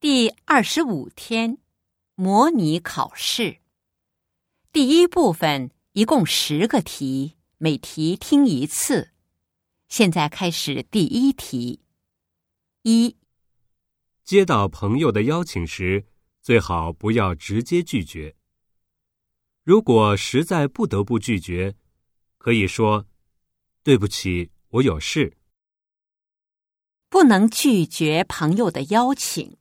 第二十五天，模拟考试。第一部分一共十个题，每题听一次。现在开始第一题。一，接到朋友的邀请时，最好不要直接拒绝。如果实在不得不拒绝，可以说：“对不起，我有事。”不能拒绝朋友的邀请。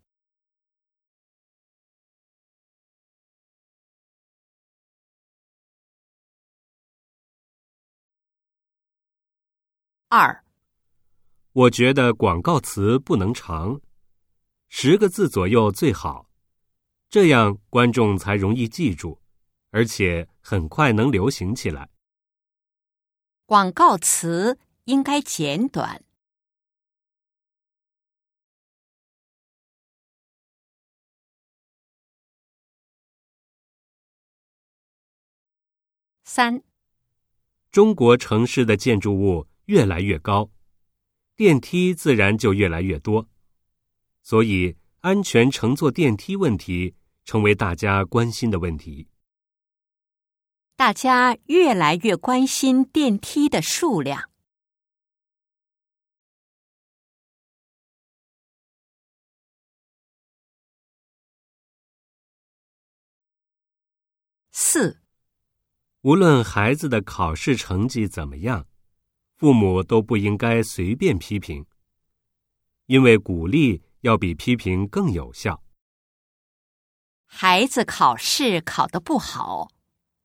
二，我觉得广告词不能长，十个字左右最好，这样观众才容易记住，而且很快能流行起来。广告词应该简短。三，中国城市的建筑物。越来越高，电梯自然就越来越多，所以安全乘坐电梯问题成为大家关心的问题。大家越来越关心电梯的数量。四，无论孩子的考试成绩怎么样。父母都不应该随便批评，因为鼓励要比批评更有效。孩子考试考得不好，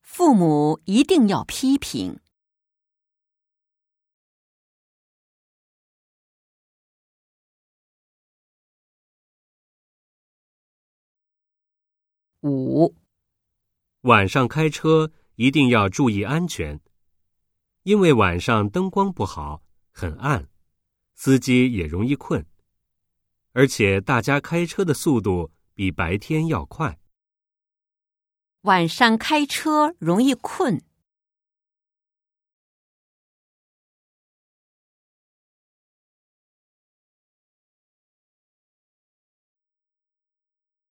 父母一定要批评。五，晚上开车一定要注意安全。因为晚上灯光不好，很暗，司机也容易困，而且大家开车的速度比白天要快。晚上开车容易困。